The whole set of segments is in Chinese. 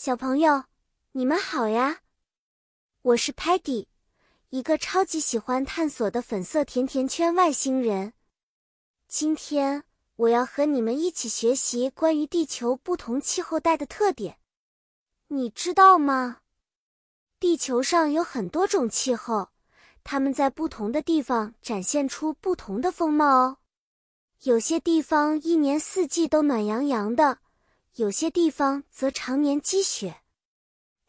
小朋友，你们好呀！我是 Patty，一个超级喜欢探索的粉色甜甜圈外星人。今天我要和你们一起学习关于地球不同气候带的特点。你知道吗？地球上有很多种气候，它们在不同的地方展现出不同的风貌哦。有些地方一年四季都暖洋洋的。有些地方则常年积雪。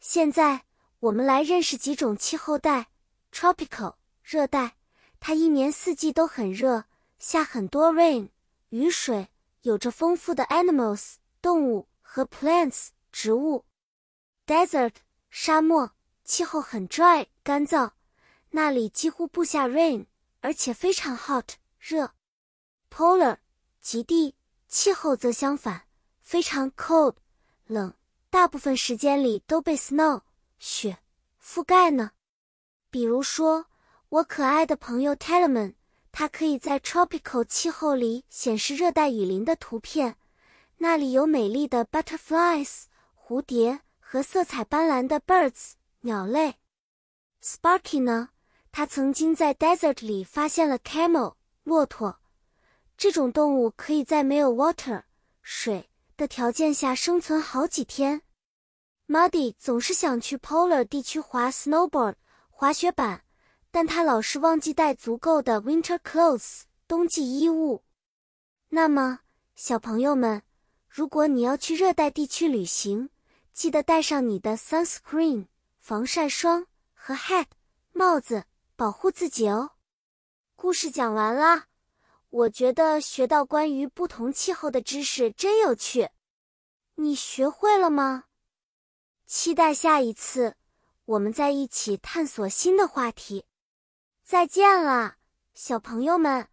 现在我们来认识几种气候带：tropical 热带，它一年四季都很热，下很多 rain 雨水，有着丰富的 animals 动物和 plants 植物。desert 沙漠，气候很 dry 干燥，那里几乎不下 rain，而且非常 hot 热。polar 极地，气候则相反。非常 cold 冷，大部分时间里都被 snow 雪覆盖呢。比如说，我可爱的朋友 Telemann，它可以在 tropical 气候里显示热带雨林的图片，那里有美丽的 butterflies 蝴蝶和色彩斑斓的 birds 鸟类。Sparky 呢，他曾经在 desert 里发现了 camel 骆驼，这种动物可以在没有 water 水。的条件下生存好几天，Muddy 总是想去 Polar 地区滑 snowboard 滑雪板，但他老是忘记带足够的 winter clothes 冬季衣物。那么，小朋友们，如果你要去热带地区旅行，记得带上你的 sunscreen 防晒霜和 hat 帽子，保护自己哦。故事讲完了。我觉得学到关于不同气候的知识真有趣，你学会了吗？期待下一次我们再一起探索新的话题。再见了，小朋友们。